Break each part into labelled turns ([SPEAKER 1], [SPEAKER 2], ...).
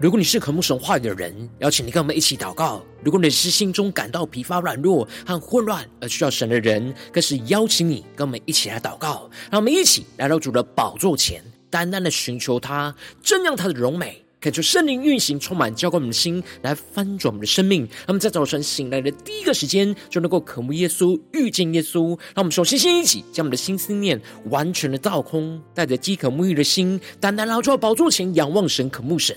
[SPEAKER 1] 如果你是渴慕神话语的人，邀请你跟我们一起祷告；如果你是心中感到疲乏、软弱和混乱而需要神的人，更是邀请你跟我们一起来祷告。让我们一起来到主的宝座前，单单的寻求他，瞻仰他的荣美，恳求圣灵运行，充满浇灌我们的心，来翻转我们的生命。让我们在早晨醒来的第一个时间，就能够渴慕耶稣、遇见耶稣。让我们首先先一起将我们的心思念完全的倒空，带着饥渴沐浴的心，单单来到宝座前仰望神、渴慕神。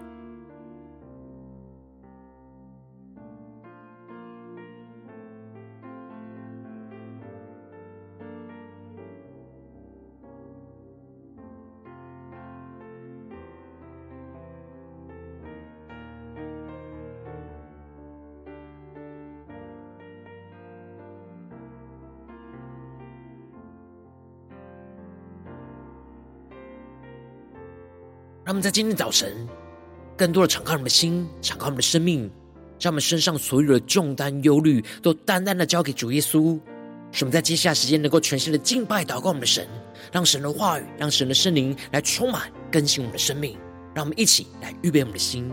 [SPEAKER 1] 让我们在今天早晨，更多的敞开我们的心，敞开我们的生命，将我们身上所有的重担、忧虑，都单单的交给主耶稣。使我们在接下来时间，能够全新的敬拜、祷告我们的神，让神的话语，让神的圣灵来充满、更新我们的生命。让我们一起来预备我们的心。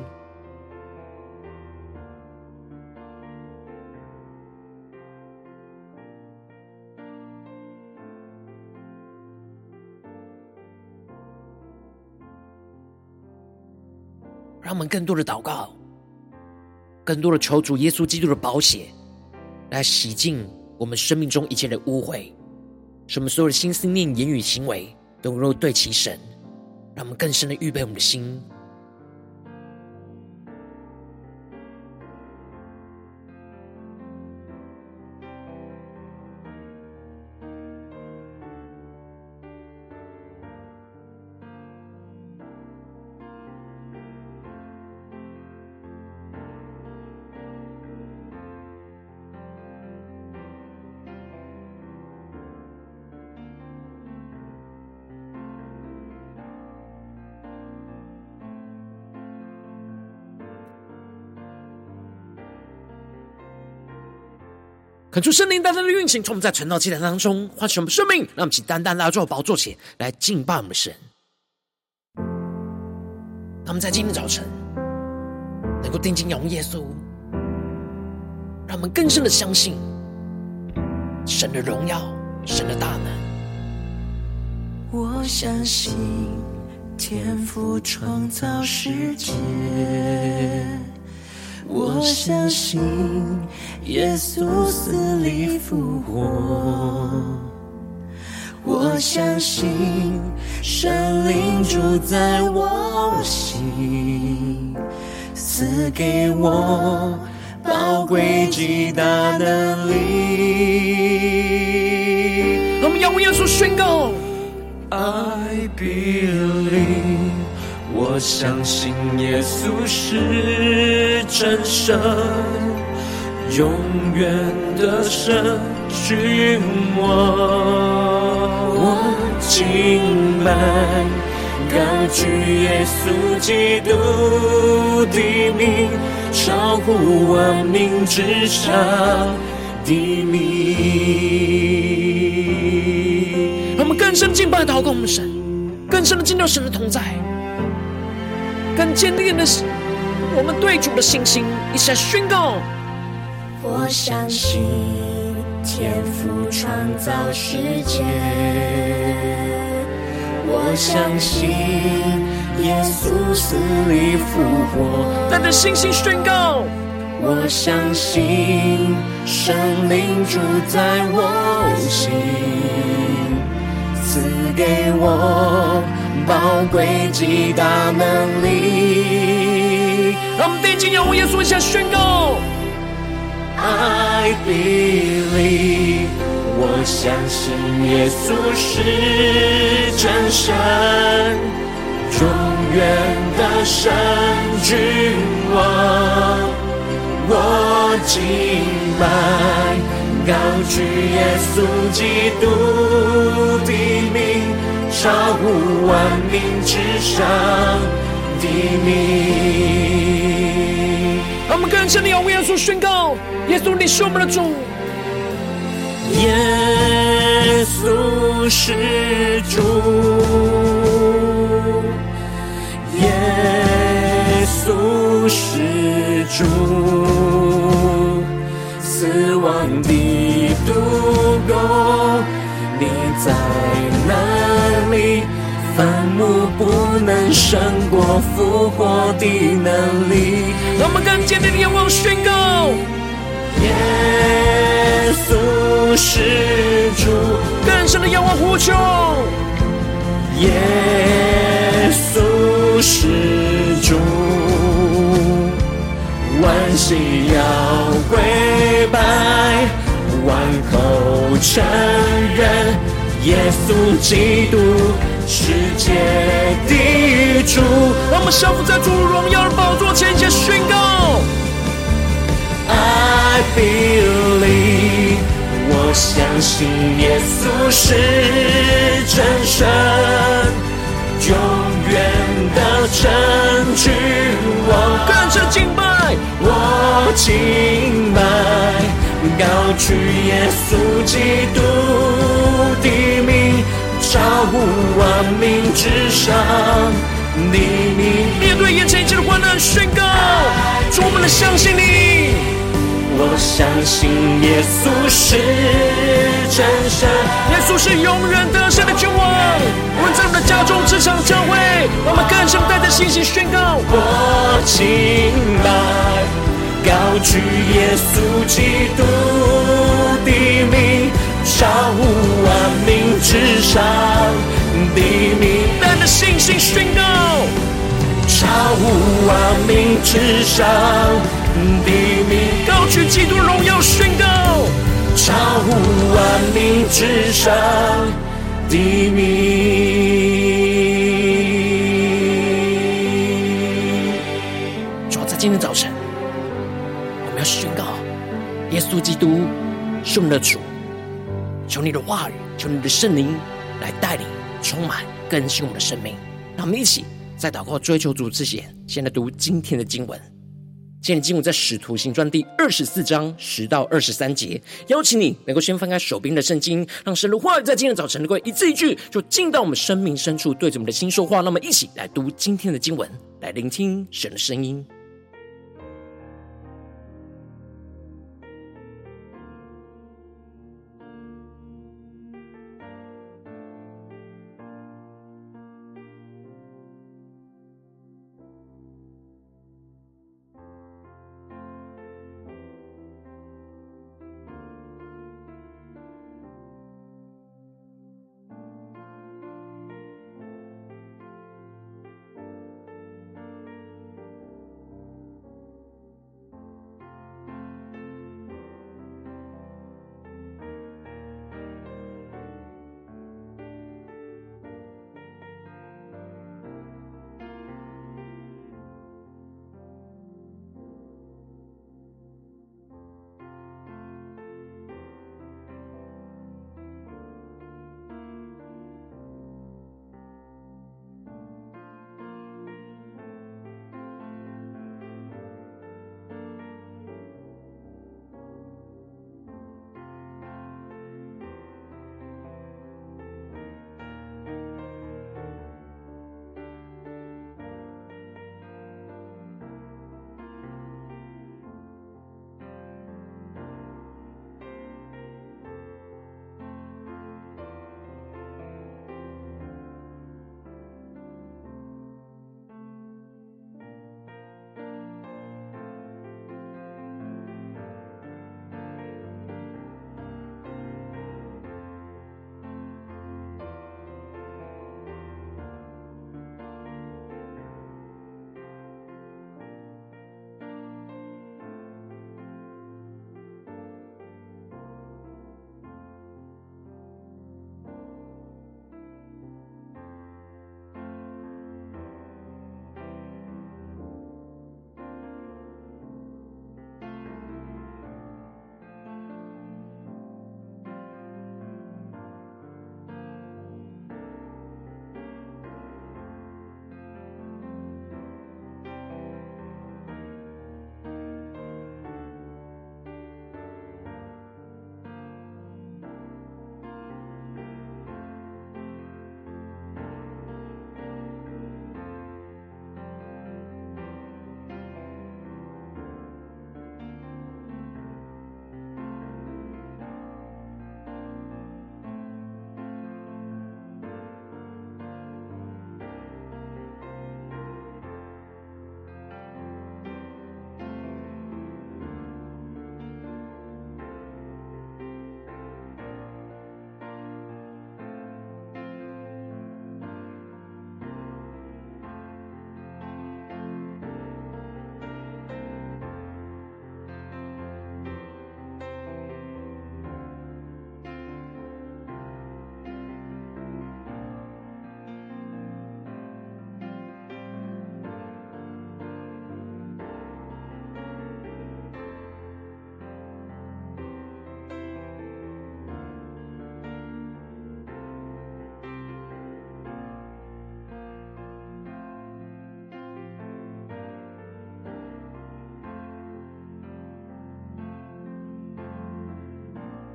[SPEAKER 1] 我们更多的祷告，更多的求主耶稣基督的宝血来洗净我们生命中一切的污秽，使我们所有的心思念、言语、行为都能够对齐神，让我们更深的预备我们的心。恳求圣灵单单的运行，从我们在晨祷祭坛当中唤醒我们生命，让我们起单单来到宝座前来敬拜我们的神。他们在今天早晨能够定睛仰望耶稣，让我们更深的相信神的荣耀、神的大能。
[SPEAKER 2] 我相信天父创造世界。我相信耶稣死里复活，我相信神灵住在我心，赐给我宝贵极大的力。
[SPEAKER 1] 我们要为耶稣宣告
[SPEAKER 2] ：I believe。我相信耶稣是真神，永远的神，君王。我敬拜，高举耶稣基督的名，超乎万名之上的名。
[SPEAKER 1] 让我们更深敬拜祷告我们神，更深的进入神的同在。更坚定的，我们对主的信心，一起宣告。
[SPEAKER 2] 我相信天父创造世界，我相信耶稣死里复活。
[SPEAKER 1] 带着信心宣告。
[SPEAKER 2] 我相信圣灵住在我心，赐给我。宝贵极大能力，
[SPEAKER 1] 让我们定睛仰望耶稣，一下宣告
[SPEAKER 2] ：I believe，我相信耶稣是真神，永远的神君王，我敬拜。高举耶稣基督的名，超乎万名之上的名。
[SPEAKER 1] 让我们更深的要为耶稣宣告：耶稣，你是我们的主。
[SPEAKER 2] 耶稣是主，耶稣是主，死亡的毒钩，你在？坟墓不能胜过复活的能力。
[SPEAKER 1] 让我们更坚定的仰望宣告。
[SPEAKER 2] 耶稣是主，
[SPEAKER 1] 更深的仰望呼求。
[SPEAKER 2] 耶稣是主，万心要跪拜，万口承认，耶稣基督世界的主。
[SPEAKER 1] 让我们降服在主荣耀的宝座前，前宣告。
[SPEAKER 2] I believe，我相信耶稣是真神，永远的真君王。
[SPEAKER 1] 跟着敬拜，
[SPEAKER 2] 我敬拜，高举耶稣基督的，超乎万民之上你名。
[SPEAKER 1] 面对眼前一切的患难，宣告，主，我们的相信你。
[SPEAKER 2] 我相信耶稣是真神，
[SPEAKER 1] 耶稣是永远得胜的君王。我们在我们的家中、职场、教会，我们更深带着信心宣告：
[SPEAKER 2] 我敬拜，高举耶稣基督的名，超乎万民之上的名。
[SPEAKER 1] 带着信心宣告：
[SPEAKER 2] 超乎万民之上的名。
[SPEAKER 1] 高举基督荣耀宣告，
[SPEAKER 2] 超乎万民之上的名。
[SPEAKER 1] 主要在今天早晨，我们要宣告，耶稣基督是我们的主。求你的话语，求你的圣灵来带领、充满、更新我们的生命。让我们一起在祷告、追求主之前，先来读今天的经文。今天经文在《使徒行传》第二十四章十到二十三节，邀请你能够先翻开手边的圣经，让神的话语在今天早晨能够一字一句，就进到我们生命深处，对着我们的心说话。那么，一起来读今天的经文，来聆听神的声音。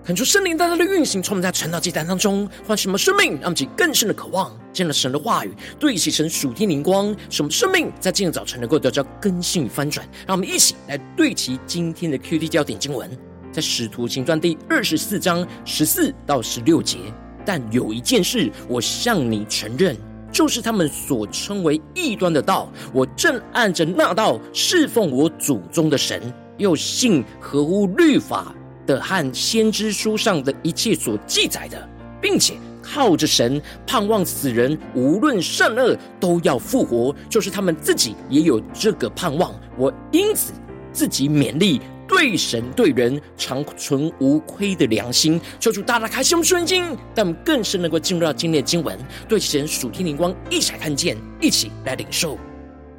[SPEAKER 1] 看出圣灵大大的运行，充满在晨祷祭坛当中，唤醒我们生命，让我们更深的渴望见了神的话语，对齐神属天灵光，使我们生命在今日早晨能够得到更新与翻转。让我们一起来对齐今天的 QT 焦点经文，在使徒行传第二十四章十四到十六节。但有一件事，我向你承认，就是他们所称为异端的道，我正按着那道侍奉我祖宗的神，又信合乎律法。的和先知书上的一切所记载的，并且靠着神盼望死人无论善恶都要复活，就是他们自己也有这个盼望。我因此自己勉励，对神对人常存无亏的良心。求主大大开启我们的眼睛，但我们更深能够进入到今天的经文，对神属天灵光一起看见，一起来领受。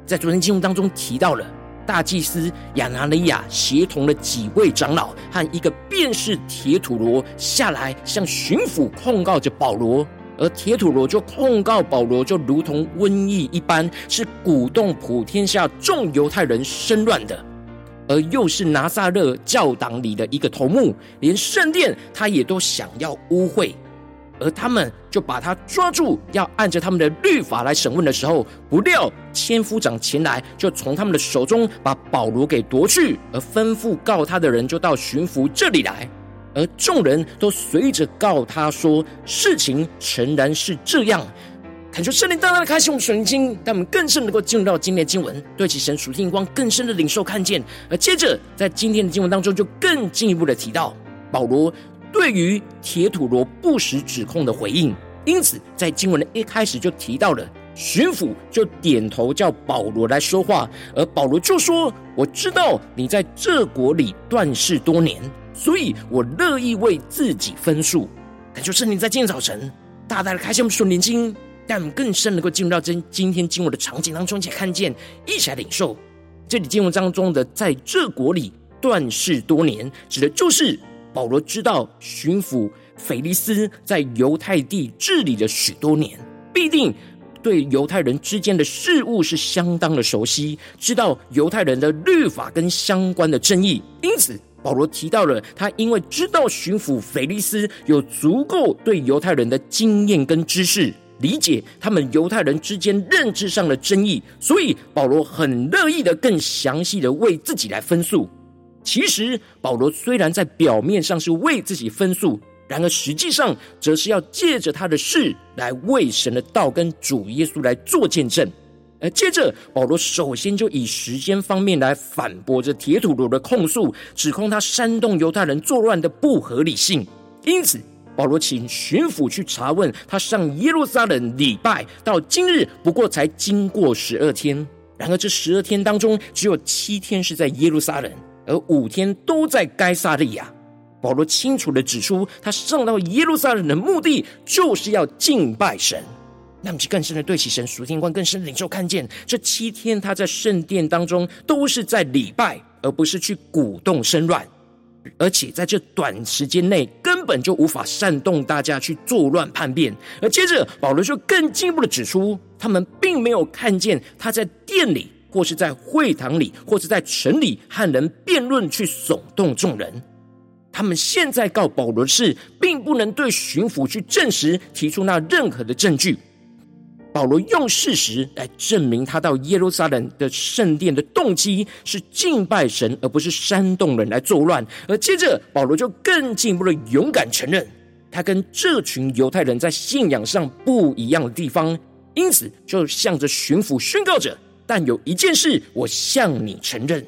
[SPEAKER 1] 在昨天经文当中提到了。大祭司亚拿尼亚协同了几位长老和一个便士铁土罗下来向巡抚控告着保罗，而铁土罗就控告保罗就如同瘟疫一般，是鼓动普天下众犹太人生乱的，而又是拿撒勒教党里的一个头目，连圣殿他也都想要污秽。而他们就把他抓住，要按着他们的律法来审问的时候，不料千夫长前来，就从他们的手中把保罗给夺去，而吩咐告他的人就到巡抚这里来，而众人都随着告他说，事情诚然是这样。恳求圣灵大大的开启我们属灵经，让我们更深能够进入到今天的经文，对其神属天光更深的领受看见。而接着在今天的经文当中，就更进一步的提到保罗。对于铁土罗不实指控的回应，因此在经文的一开始就提到了巡抚就点头叫保罗来说话，而保罗就说：“我知道你在这国里断事多年，所以我乐意为自己分数。”感谢圣灵在今天早晨大大的开启我们属灵经，让我们更深能够进入到今今天经文的场景当中，一起看见，一起来领受这里经文当中的“在这国里断事多年”，指的就是。保罗知道巡抚腓利斯在犹太地治理了许多年，必定对犹太人之间的事物是相当的熟悉，知道犹太人的律法跟相关的争议。因此，保罗提到了他因为知道巡抚腓利斯有足够对犹太人的经验跟知识，理解他们犹太人之间认知上的争议，所以保罗很乐意的更详细的为自己来分诉。其实，保罗虽然在表面上是为自己分诉，然而实际上则是要借着他的事来为神的道跟主耶稣来做见证。而接着，保罗首先就以时间方面来反驳着铁土罗的控诉，指控他煽动犹太人作乱的不合理性。因此，保罗请巡抚去查问他上耶路撒冷礼拜到今日不过才经过十二天，然而这十二天当中只有七天是在耶路撒冷。而五天都在该撒利亚，保罗清楚的指出，他上到耶路撒冷的目的就是要敬拜神。那么，就更深的对齐神属天观，更深的领受看见，这七天他在圣殿当中都是在礼拜，而不是去鼓动生乱。而且在这短时间内，根本就无法煽动大家去作乱叛变。而接着，保罗就更进一步的指出，他们并没有看见他在殿里。或是在会堂里，或是在城里和人辩论，去耸动众人。他们现在告保罗的事，并不能对巡抚去证实，提出那任何的证据。保罗用事实来证明他到耶路撒冷的圣殿的动机是敬拜神，而不是煽动人来作乱。而接着，保罗就更进一步的勇敢承认，他跟这群犹太人在信仰上不一样的地方，因此就向着巡抚宣告着。但有一件事，我向你承认，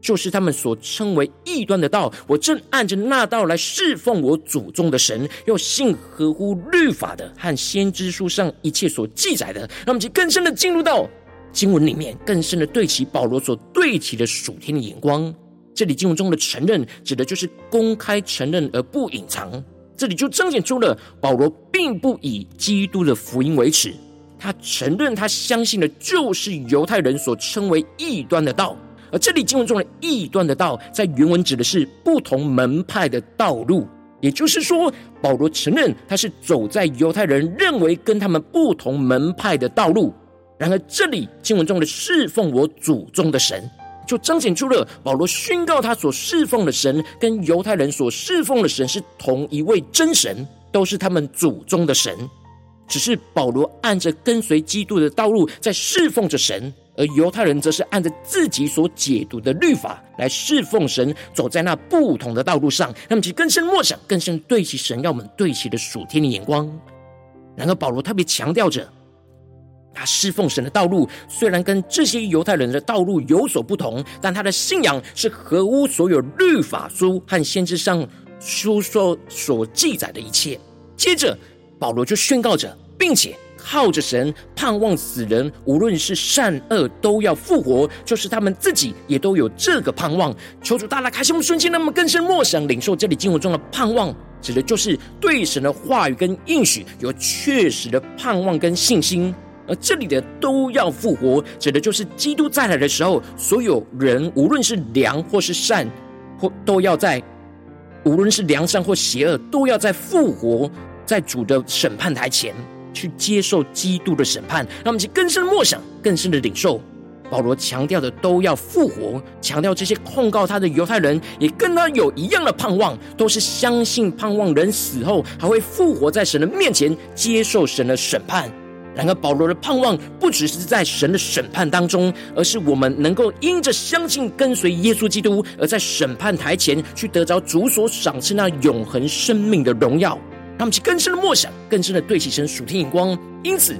[SPEAKER 1] 就是他们所称为异端的道，我正按着那道来侍奉我祖宗的神，又信合乎律法的和先知书上一切所记载的。让我们就更深的进入到经文里面，更深的对齐保罗所对齐的属天的眼光。这里经文中的承认，指的就是公开承认而不隐藏。这里就彰显出了保罗并不以基督的福音为耻。他承认，他相信的就是犹太人所称为异端的道，而这里经文中的异端的道，在原文指的是不同门派的道路。也就是说，保罗承认他是走在犹太人认为跟他们不同门派的道路。然而，这里经文中的侍奉我祖宗的神，就彰显出了保罗宣告他所侍奉的神跟犹太人所侍奉的神是同一位真神，都是他们祖宗的神。只是保罗按着跟随基督的道路在侍奉着神，而犹太人则是按着自己所解读的律法来侍奉神，走在那不同的道路上。他们其更深默想，更深对齐神要我们对齐的属天的眼光。然而保罗特别强调着，他侍奉神的道路虽然跟这些犹太人的道路有所不同，但他的信仰是合乎所有律法书和先知上书说所记载的一切。接着。保罗就宣告着，并且靠着神盼望死人，无论是善恶，都要复活。就是他们自己也都有这个盼望。求主大大开心我们瞬间，让我们更深默想领受这里经文中的盼望，指的就是对神的话语跟应许有确实的盼望跟信心。而这里的都要复活，指的就是基督再来的时候，所有人无论是良或是善，或都要在无论是良善或邪恶，都要在复活。在主的审判台前去接受基督的审判，让我们去更深的默想，更深的领受。保罗强调的都要复活，强调这些控告他的犹太人也跟他有一样的盼望，都是相信盼望人死后还会复活在神的面前接受神的审判。然而，保罗的盼望不只是在神的审判当中，而是我们能够因着相信跟随耶稣基督，而在审判台前去得着主所赏赐那永恒生命的荣耀。他们去更深的默想，更深的对齐神属天眼光。因此，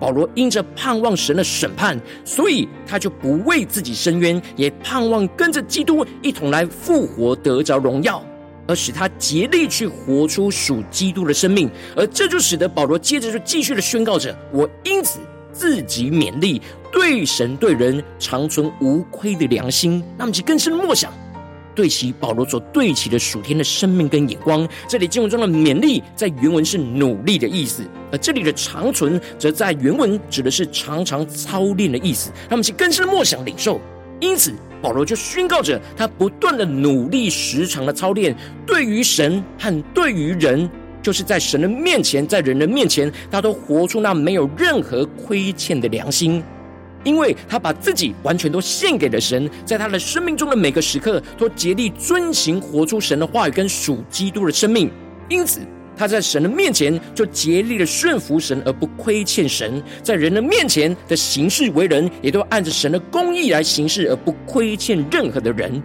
[SPEAKER 1] 保罗因着盼望神的审判，所以他就不为自己伸冤，也盼望跟着基督一同来复活，得着荣耀，而使他竭力去活出属基督的生命。而这就使得保罗接着就继续的宣告着：“我因此自己勉励，对神对人常存无愧的良心。”那么，去更深的默想。对齐保罗所对齐的属天的生命跟眼光，这里经文中的勉励在原文是努力的意思，而这里的长存则在原文指的是常常操练的意思。他们是更深的默想领受，因此保罗就宣告着他不断的努力时常的操练，对于神和对于人，就是在神的面前，在人的面前，他都活出那没有任何亏欠的良心。因为他把自己完全都献给了神，在他的生命中的每个时刻都竭力遵行活出神的话语跟属基督的生命，因此他在神的面前就竭力的顺服神而不亏欠神，在人的面前的行事为人也都按着神的公义来行事而不亏欠任何的人。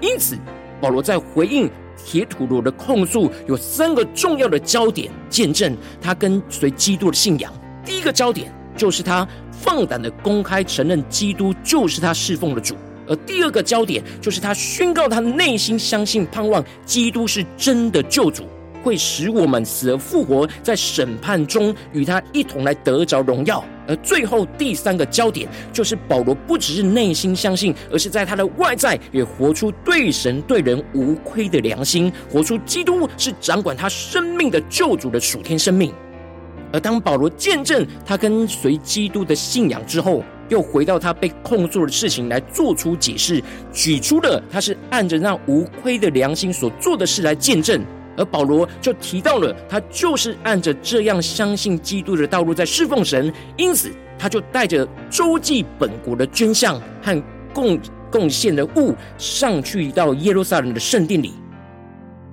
[SPEAKER 1] 因此，保罗在回应铁土罗的控诉有三个重要的焦点，见证他跟随基督的信仰。第一个焦点就是他。放胆的公开承认基督就是他侍奉的主，而第二个焦点就是他宣告他内心相信盼望基督是真的救主，会使我们死而复活，在审判中与他一同来得着荣耀。而最后第三个焦点就是保罗不只是内心相信，而是在他的外在也活出对神对人无愧的良心，活出基督是掌管他生命的救主的属天生命。而当保罗见证他跟随基督的信仰之后，又回到他被控诉的事情来做出解释，举出了他是按着那无亏的良心所做的事来见证。而保罗就提到了他就是按着这样相信基督的道路在侍奉神，因此他就带着周济本国的捐项和贡贡献的物上去到耶路撒冷的圣殿里。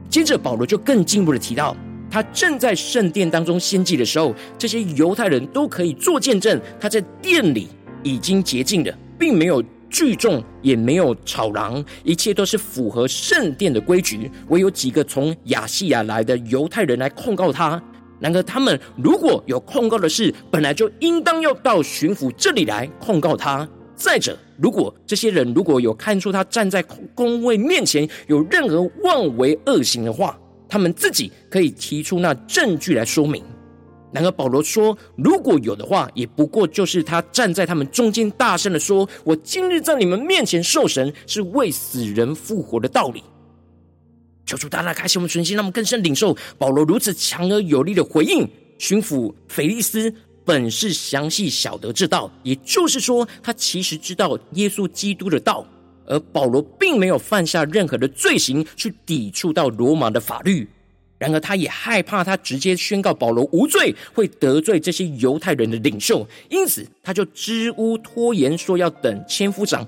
[SPEAKER 1] 接着保罗就更进一步的提到。他正在圣殿当中献祭的时候，这些犹太人都可以做见证，他在殿里已经洁净的，并没有聚众，也没有吵嚷，一切都是符合圣殿的规矩。唯有几个从亚细亚来的犹太人来控告他。然而，他们如果有控告的事，本来就应当要到巡抚这里来控告他。再者，如果这些人如果有看出他站在公位面前有任何妄为恶行的话，他们自己可以提出那证据来说明。然而保罗说，如果有的话，也不过就是他站在他们中间，大声的说：“我今日在你们面前受审，是为死人复活的道理。”求主大大开启我们全心，让我们更深领受保罗如此强而有力的回应。巡抚腓利斯本是详细晓得这道，也就是说，他其实知道耶稣基督的道。而保罗并没有犯下任何的罪行去抵触到罗马的法律，然而他也害怕他直接宣告保罗无罪会得罪这些犹太人的领袖，因此他就支吾拖延说要等千夫长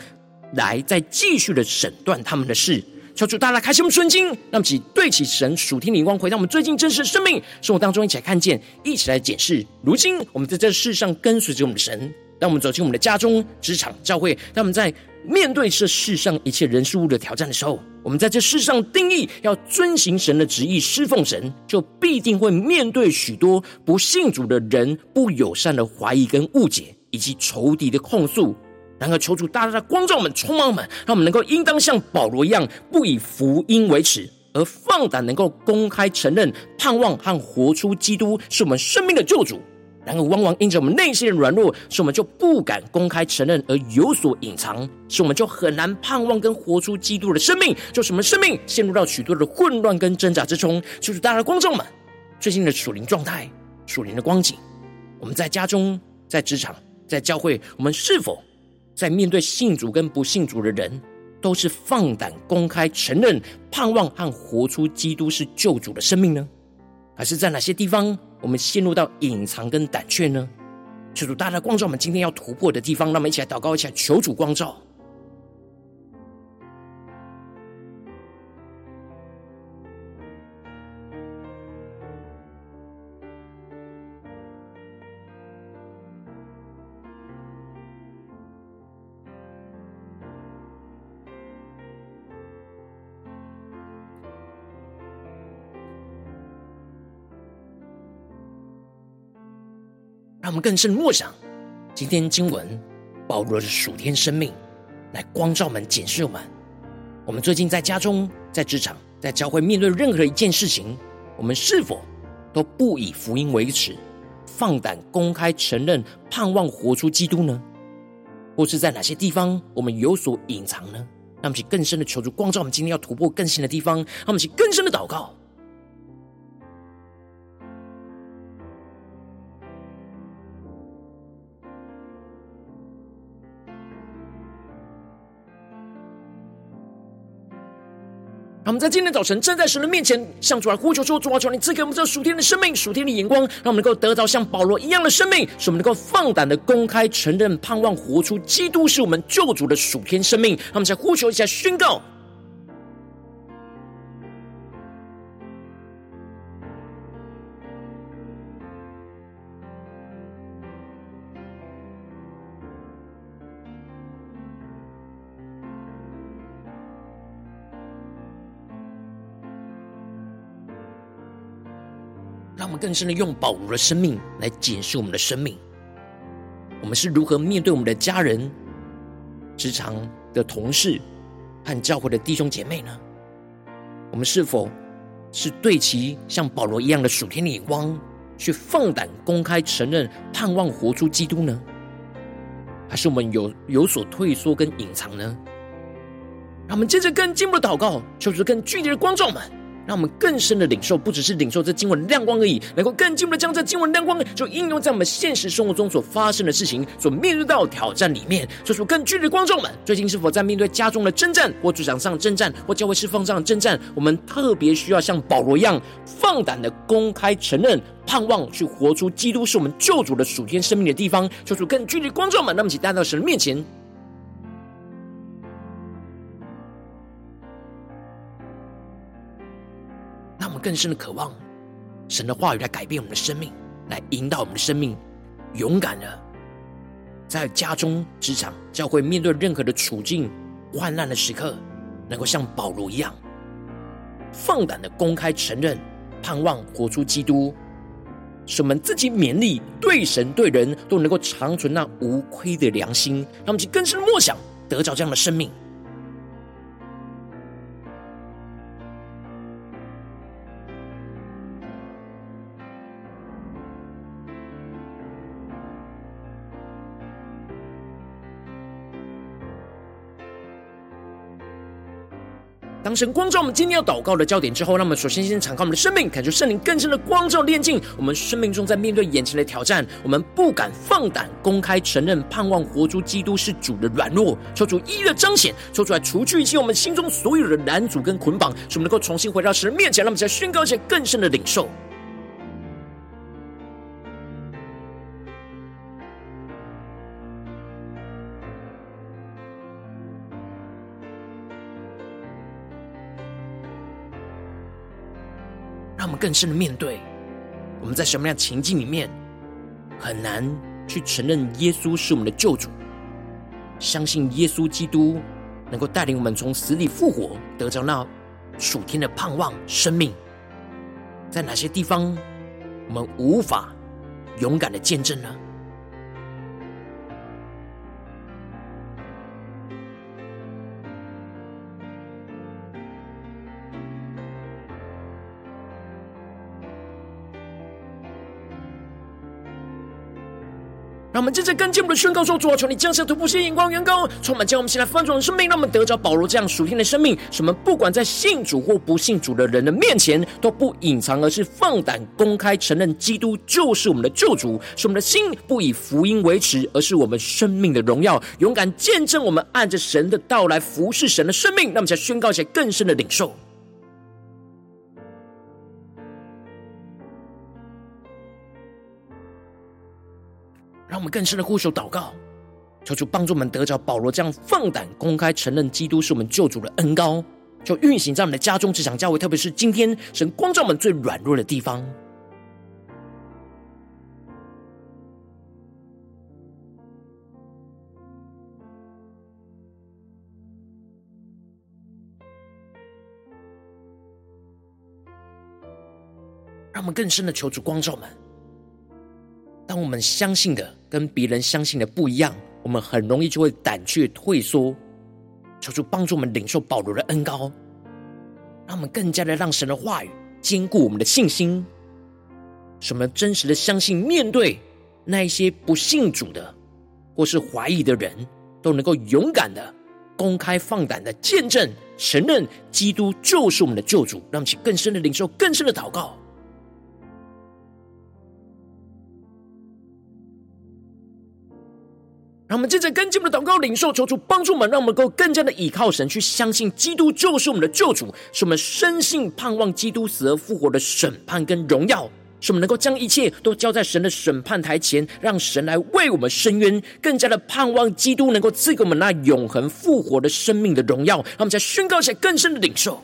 [SPEAKER 1] 来再继续的审断他们的事。求主大家开启我们顺经，让我们起对起神属天的眼光，回到我们最近真实的生命生活当中，一起来看见，一起来检视。如今我们在这世上跟随着我们的神，当我们走进我们的家中、职场、教会，当我们在面对这世上一切人事物的挑战的时候，我们在这世上定义要遵行神的旨意，侍奉神，就必定会面对许多不信主的人不友善的怀疑跟误解，以及仇敌的控诉。然而，求主大大的光照我们、充满我们，让我们能够应当像保罗一样，不以福音为耻，而放胆能够公开承认、盼望和活出基督是我们生命的救主。然而，往往因着我们内心的软弱，使我们就不敢公开承认，而有所隐藏，使我们就很难盼望跟活出基督的生命，就使我们生命陷入到许多的混乱跟挣扎之中。求主大家的观众们最近的属灵状态、属灵的光景，我们在家中、在职场、在教会，我们是否？在面对信主跟不信主的人，都是放胆公开承认、盼望和活出基督是救主的生命呢？还是在哪些地方我们陷入到隐藏跟胆怯呢？求主大大光照我们今天要突破的地方，让我们一起来祷告，一起来求主光照。更深默想今天经文，保罗的属天生命，来光照我们、检视我们。我们最近在家中、在职场、在教会，面对任何一件事情，我们是否都不以福音为耻，放胆公开承认、盼望活出基督呢？或是在哪些地方我们有所隐藏呢？让我们去更深的求助光照我们今天要突破更新的地方，让我们去更深的祷告。我们在今天早晨站在神的面前，向主来呼求说：“主啊，求你赐给我们这属天的生命、属天的眼光，让我们能够得到像保罗一样的生命，使我们能够放胆的公开承认、盼望活出基督是我们救主的属天生命。”让我们再呼求一下，宣告。更深的用保罗的生命来检视我们的生命。我们是如何面对我们的家人、职场的同事和教会的弟兄姐妹呢？我们是否是对其像保罗一样的属天的眼光，去放胆公开承认、盼望活出基督呢？还是我们有有所退缩跟隐藏呢？让我们接着更进一步的祷告，求主更具体的光照们。让我们更深的领受，不只是领受这经文的亮光而已，能够更进一步的将这经文亮光，就应用在我们现实生活中所发生的事情、所面对到的挑战里面。做出更具体的光照们，最近是否在面对家中的征战，或职场上的征战，或教会侍奉上的征战？我们特别需要像保罗一样，放胆的公开承认、盼望去活出基督是我们救主的属天生命的地方。做出更具体的光照们，那么，请带到神的面前。让我们更深的渴望，神的话语来改变我们的生命，来引导我们的生命，勇敢的在家中、职场、教会面对任何的处境、患难的时刻，能够像保罗一样，放胆的公开承认、盼望活出基督，使我们自己勉励，对神对人都能够长存那无亏的良心，让我们去更深的默想，得着这样的生命。当神光照我们今天要祷告的焦点之后，那么首先先敞开我们的生命，感受圣灵更深的光照炼净我们生命中，在面对眼前的挑战，我们不敢放胆公开承认、盼望活出基督是主的软弱，求主一一的彰显，求出来除去一切我们心中所有的拦阻跟捆绑，使我们能够重新回到神的面前，让我们再宣告一些更深的领受。更深的面对，我们在什么样的情境里面很难去承认耶稣是我们的救主，相信耶稣基督能够带领我们从死里复活，得着那属天的盼望生命。在哪些地方我们无法勇敢的见证呢？我们接着跟进我们的宣告说：主啊，求你降下突破性眼光，远高，充满将我们现在翻转的生命，让我们得着保罗这样属天的生命。使我们不管在信主或不信主的人的面前，都不隐藏，而是放胆公开承认基督就是我们的救主。使我们的心不以福音为耻，而是我们生命的荣耀。勇敢见证我们按着神的道来服侍神的生命。让我们再宣告一些更深的领受。我们更深的呼求祷告，求主帮助我们得着保罗这样放胆公开承认基督是我们救主的恩膏，就运行在我们的家中、职场、教会，特别是今天神光照我们最软弱的地方。让我们更深的求主光照我们。当我们相信的跟别人相信的不一样，我们很容易就会胆怯退缩。求主帮助我们领受保罗的恩膏，让我们更加的让神的话语坚固我们的信心，使我们真实的相信，面对那一些不信主的或是怀疑的人，都能够勇敢的公开放胆的见证承认基督就是我们的救主，让我们去更深的领受更深的祷告。让我们接着跟进我们的祷告领受，求主帮助我们，让我们能够更加的倚靠神，去相信基督就是我们的救主，使我们深信盼望基督死而复活的审判跟荣耀，使我们能够将一切都交在神的审判台前，让神来为我们伸冤，更加的盼望基督能够赐给我们那永恒复活的生命的荣耀。让我们再宣告一下更深的领受。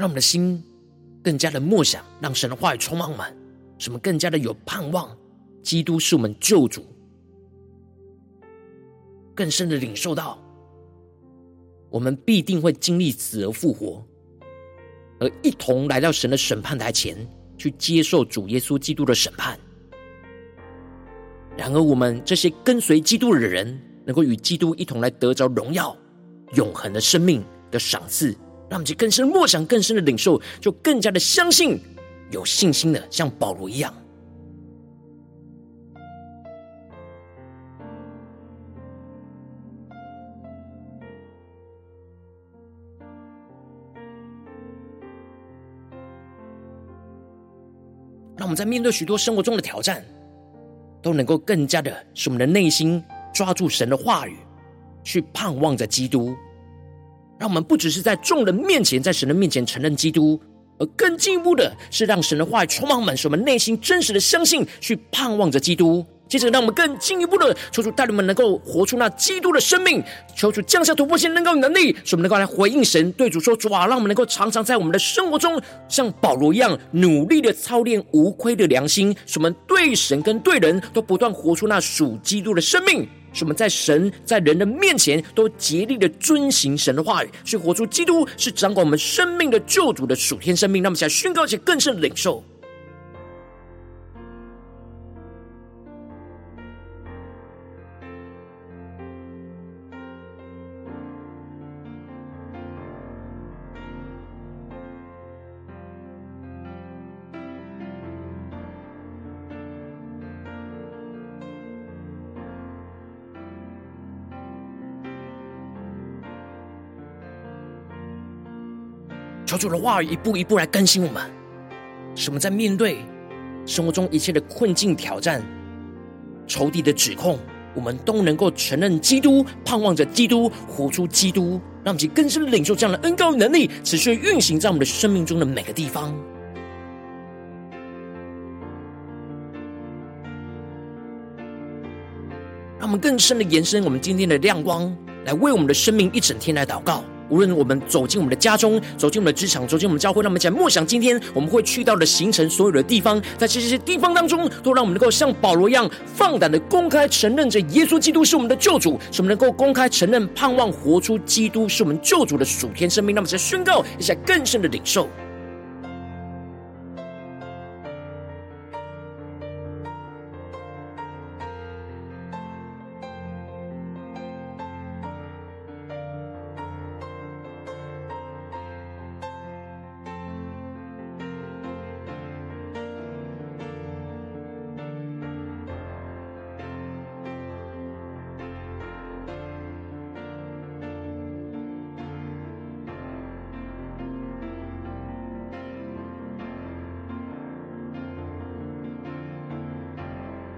[SPEAKER 1] 让我们的心更加的默想，让神的话语充满我们，使我们更加的有盼望。基督是我们救主，更深的领受到，我们必定会经历死而复活，而一同来到神的审判台前，去接受主耶稣基督的审判。然而，我们这些跟随基督的人，能够与基督一同来得着荣耀、永恒的生命的赏赐。让我们去更深默想，更深的领受，就更加的相信，有信心的，像保罗一样。让我们在面对许多生活中的挑战，都能够更加的使我们的内心抓住神的话语，去盼望着基督。让我们不只是在众人面前，在神的面前承认基督，而更进一步的是让神的话语充满我们，使我们内心真实的相信，去盼望着基督。接着，让我们更进一步的求主带领我们能够活出那基督的生命，求主降下突破性能够能力，使我们能够来回应神，对主说：“主啊，让我们能够常常在我们的生活中，像保罗一样，努力的操练无亏的良心，使我们对神跟对人都不断活出那属基督的生命。”是我们在神在人的面前都竭力的遵行神的话语，去活出基督是掌管我们生命的救主的属天生命。那么，想宣告且更深领受。求主的话一步一步来更新我们，使我们在面对生活中一切的困境、挑战、仇敌的指控，我们都能够承认基督，盼望着基督，活出基督，让其更深的领受这样的恩高能力，持续运行在我们的生命中的每个地方。让我们更深的延伸我们今天的亮光，来为我们的生命一整天来祷告。无论我们走进我们的家中，走进我们的职场，走进我们教会，让我们讲默想今天我们会去到的行程所有的地方，在这些地方当中，都让我们能够像保罗一样，放胆的公开承认着耶稣基督是我们的救主，使我们能够公开承认，盼望活出基督是我们救主的属天生命。那么，在宣告一下更深的领受。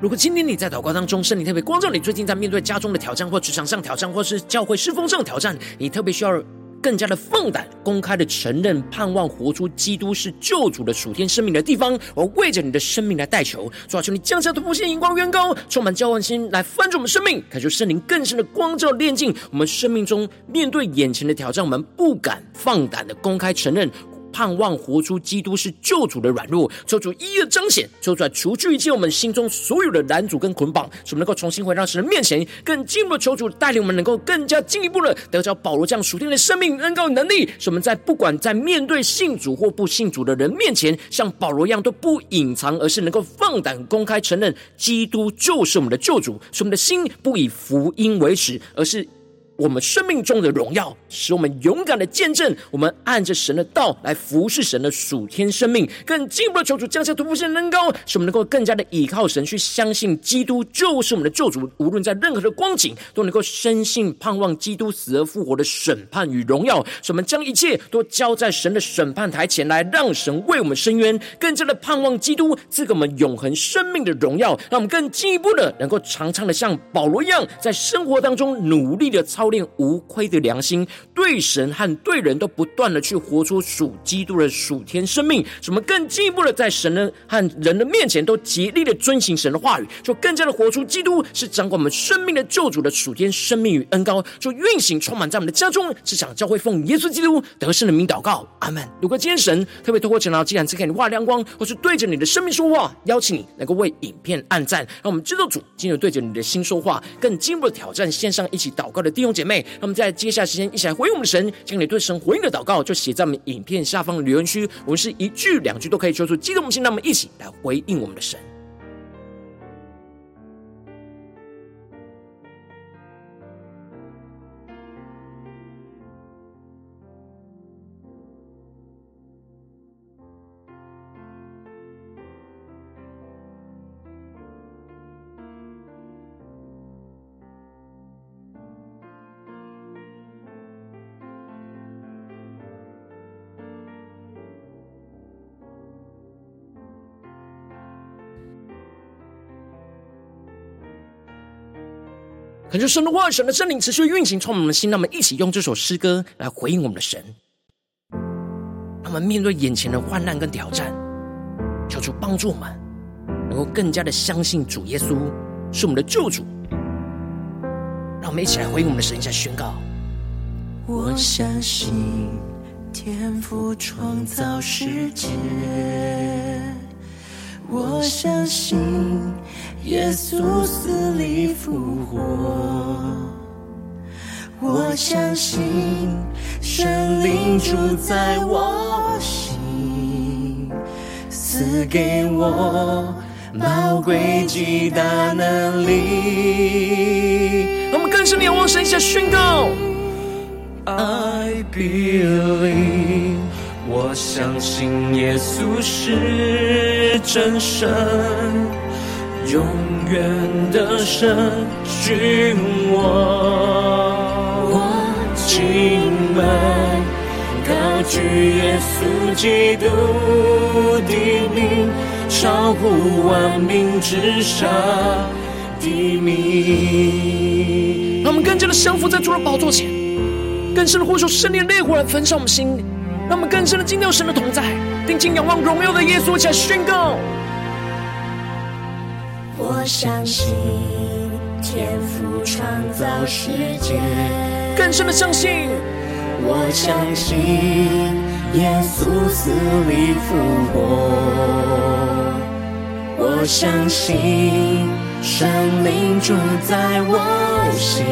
[SPEAKER 1] 如果今天你在祷告当中，圣灵特别光照你，最近在面对家中的挑战，或职场上挑战，或是教会侍奉上挑战，你特别需要更加的放胆、公开的承认、盼望活出基督是救主的属天生命的地方，我为着你的生命来代求，主啊，求你降下突破性、荧光、远高，充满交换心来翻转我们生命，感受圣灵更深的光照、炼净我们生命中面对眼前的挑战，我们不敢放胆的公开承认。盼望活出基督是救主的软弱，求主一一彰显，求主来除去一切我们心中所有的拦阻跟捆绑，使我们能够重新回到神的面前，更进一步求主带领我们，能够更加进一步的得着保罗这样属天的生命恩膏能力，使我们在不管在面对信主或不信主的人面前，像保罗一样都不隐藏，而是能够放胆公开承认基督就是我们的救主，使我们的心不以福音为耻，而是。我们生命中的荣耀，使我们勇敢的见证，我们按着神的道来服侍神的属天生命，更进一步的求主降下突破性的恩膏，使我们能够更加的倚靠神，去相信基督就是我们的救主。无论在任何的光景，都能够深信盼望基督死而复活的审判与荣耀。使我们将一切都交在神的审判台前来，让神为我们伸冤，更加的盼望基督赐给我们永恒生命的荣耀。让我们更进一步的能够常常的像保罗一样，在生活当中努力的操。练无愧的良心，对神和对人都不断的去活出属基督的属天生命，什么更进一步的在神的和人的面前都竭力的遵行神的话语，就更加的活出基督是掌管我们生命的救主的属天生命与恩膏，就运行充满在我们的家中。这场教会奉耶稣基督得胜的名祷告，阿门。如果今天神特别透过陈老，既然赐给你画亮光，或是对着你的生命说话，邀请你能够为影片按赞，让我们知道主今日对着你的心说话，更进一步的挑战线上一起祷告的弟兄姐妹，那么在接下来时间，一起来回应我们的神，将你对神回应的祷告，就写在我们影片下方的留言区。我们是一句两句都可以说出激动的心，那么一起来回应我们的神。恳求神的话，神的圣灵持续运行，充满我们的心。让我们一起用这首诗歌来回应我们的神。让我们面对眼前的患难跟挑战，求主帮助我们，能够更加的相信主耶稣是我们的救主。让我们一起来回应我们的神，一下宣告：
[SPEAKER 2] 我相信天赋创造世界，我相信耶稣死里复活。我相信神灵住在我心，赐给我宝贵极大能力。
[SPEAKER 1] 我们更深的仰望神，下宣告
[SPEAKER 2] ：I believe，我相信耶稣是真神，永远的神，君王。我敬拜，高举耶稣基督的名，超乎万名之上的名。
[SPEAKER 1] 让我们更加的降服在主的宝座前，更深的呼求圣灵烈火来焚烧我们心，让我们更深的敬拜神的同在，定睛仰望荣耀的耶稣，起来宣告：
[SPEAKER 2] 我相信天赋创造世界。
[SPEAKER 1] 更深的相信，
[SPEAKER 2] 我相信耶稣死里复活，我相信圣灵住在我心，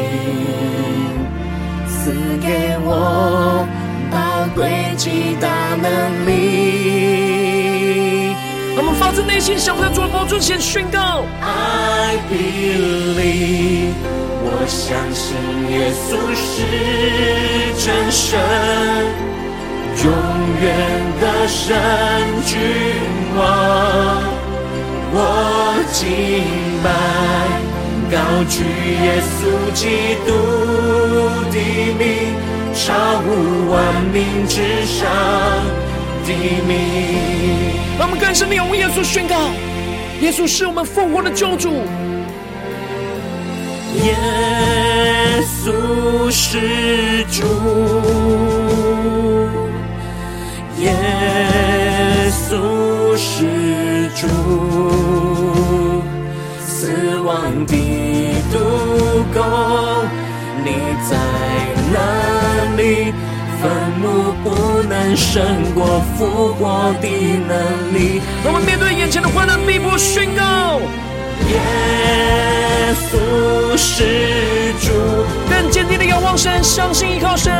[SPEAKER 2] 赐给我宝贵极大能力。
[SPEAKER 1] 我们发自内心想在主的宝座前宣告
[SPEAKER 2] ：I believe。我相信耶稣是真神，永远的神君王。我敬拜，高举耶稣基督的名，超乎万民之上的名。
[SPEAKER 1] 让我们更深的仰望耶稣宣告：耶稣是我们复活的救主。
[SPEAKER 2] 耶稣是主，耶稣是主，死亡的毒钩，你在哪里？坟墓不能胜过复活的能力。
[SPEAKER 1] 我们面对眼前的患难逼迫，宣告。
[SPEAKER 2] 耶稣是主，
[SPEAKER 1] 更坚定的仰望神，相信依靠神。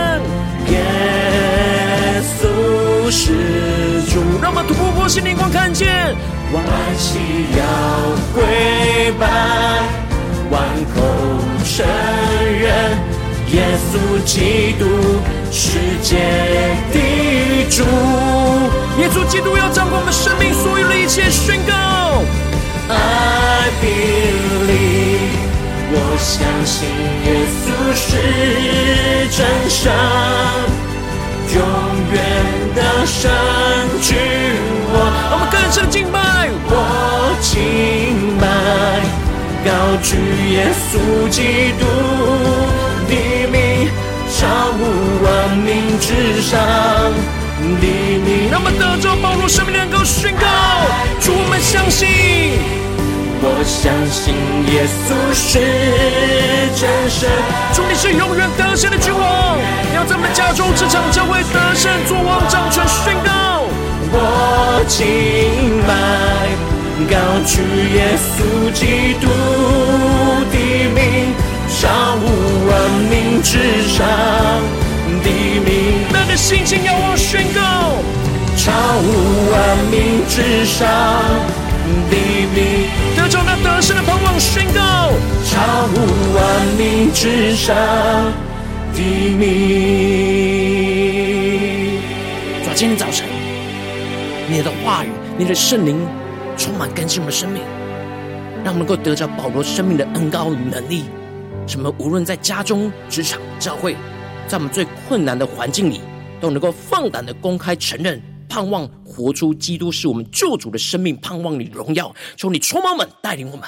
[SPEAKER 2] 耶稣是主，
[SPEAKER 1] 让我们突破心灵光，看见
[SPEAKER 2] 万膝要跪拜，万口承认耶稣基督世界的主。
[SPEAKER 1] 耶稣基督要掌管我们生命所有的一切，宣告。
[SPEAKER 2] I believe，我相信耶稣是真神，永远的神君王。
[SPEAKER 1] 我们更深敬拜，
[SPEAKER 2] 我敬拜，高举耶稣基督的名，超乎万名之上的名。
[SPEAKER 1] 让我们得着保罗生命能够宣告，主我们相信。
[SPEAKER 2] 我相信耶稣是真神，
[SPEAKER 1] 主你是永远得胜的君王，要在我们家中、职场、教会得胜、作王、掌权、宣告。
[SPEAKER 2] 我敬拜，高举耶稣基督的名，超乎万民之上的名。
[SPEAKER 1] 那个心情要我宣告，
[SPEAKER 2] 超乎万民之上。
[SPEAKER 1] 得着那得胜的盼望，宣告
[SPEAKER 2] 超乎万民之上的名。
[SPEAKER 1] 主，今天早晨，你的话语，你的圣灵充满更新我们的生命，让我们能够得着保罗生命的恩膏与能力。什么？无论在家中、职场、教会，在我们最困难的环境里，都能够放胆的公开承认。盼望活出基督是我们救主的生命，盼望你荣耀，求你充满我们，带领我们。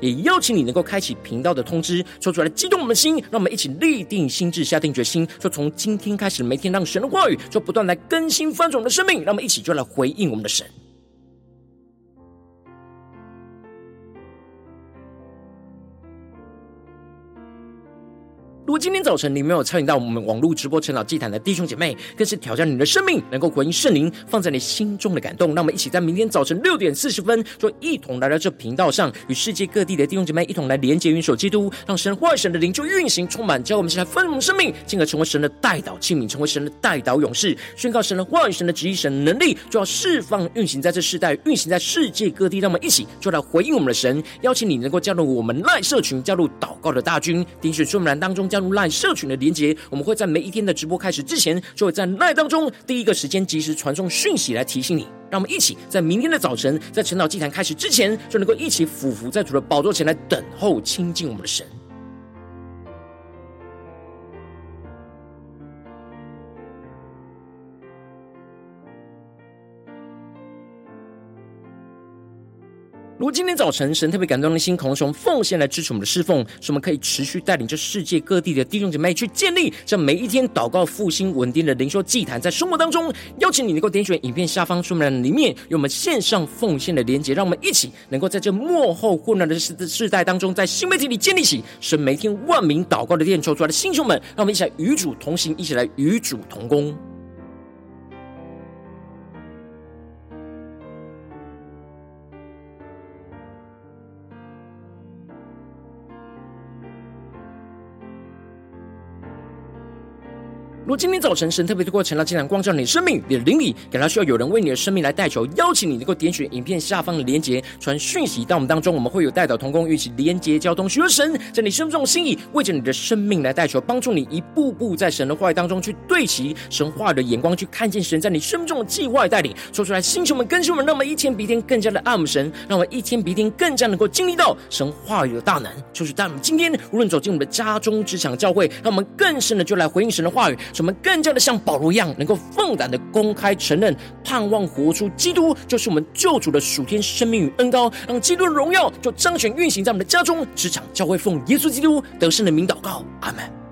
[SPEAKER 1] 也邀请你能够开启频道的通知，说出来激动我们的心，让我们一起立定心智，下定决心，说从今天开始，每天让神的话语就不断来更新翻转我们的生命，让我们一起就来回应我们的神。如果今天早晨你没有参与到我们网络直播晨祷祭坛的弟兄姐妹，更是挑战你的生命，能够回应圣灵放在你心中的感动。让我们一起在明天早晨六点四十分，就一同来到这频道上，与世界各地的弟兄姐妹一同来连接、云手基督，让神话语、神的灵就运行、充满，教我们现在丰盛生命，进而成为神的代祷器皿，成为神的代祷勇士，宣告神的话语、神的旨意、神的能力，就要释放、运行在这世代，运行在世界各地。让我们一起就来回应我们的神，邀请你能够加入我们赖社群，加入祷告的大军，点选说明栏当中加。加入 LINE 社群的连接，我们会在每一天的直播开始之前，就会在 LINE 当中第一个时间及时传送讯息来提醒你。让我们一起在明天的早晨，在晨岛祭坛开始之前，就能够一起俯伏在主的宝座前来等候亲近我们的神。如果今天早晨神特别感动的心，渴望从奉献来支持我们的侍奉，使我们可以持续带领这世界各地的弟兄姐妹去建立这每一天祷告复兴稳定的灵修祭坛，在生活当中，邀请你能够点选影片下方说明栏里面有我们线上奉献的连结，让我们一起能够在这末后混乱的世世代当中，在新媒体里建立起神每天万名祷告的殿，求出来的弟兄们，让我们一起来与主同行，一起来与主同工。如今天早晨神特别透过晨祷祭坛光照你的生命，你的灵里，感到需要有人为你的生命来代求，邀请你能够点选影片下方的连结，传讯息到我们当中，我们会有代祷同工，一起连结交通，寻求神在你生命中的心意，为着你的生命来代求，帮助你一步步在神的话语当中去对齐神话语的眼光，去看见神在你生命中的计划带领。说出来，星球们、更新们，让我们一天比一天更加的爱慕神，让我们一天比一天更加能够经历到神话语的大能。就是在我们今天无论走进我们的家中、职场、教会，让我们更深的就来回应神的话语。我们更加的像保罗一样，能够放胆的公开承认，盼望活出基督就是我们救主的属天生命与恩高，让基督的荣耀就彰显运行在我们的家中、职场、教会，奉耶稣基督得胜的名祷告，阿门。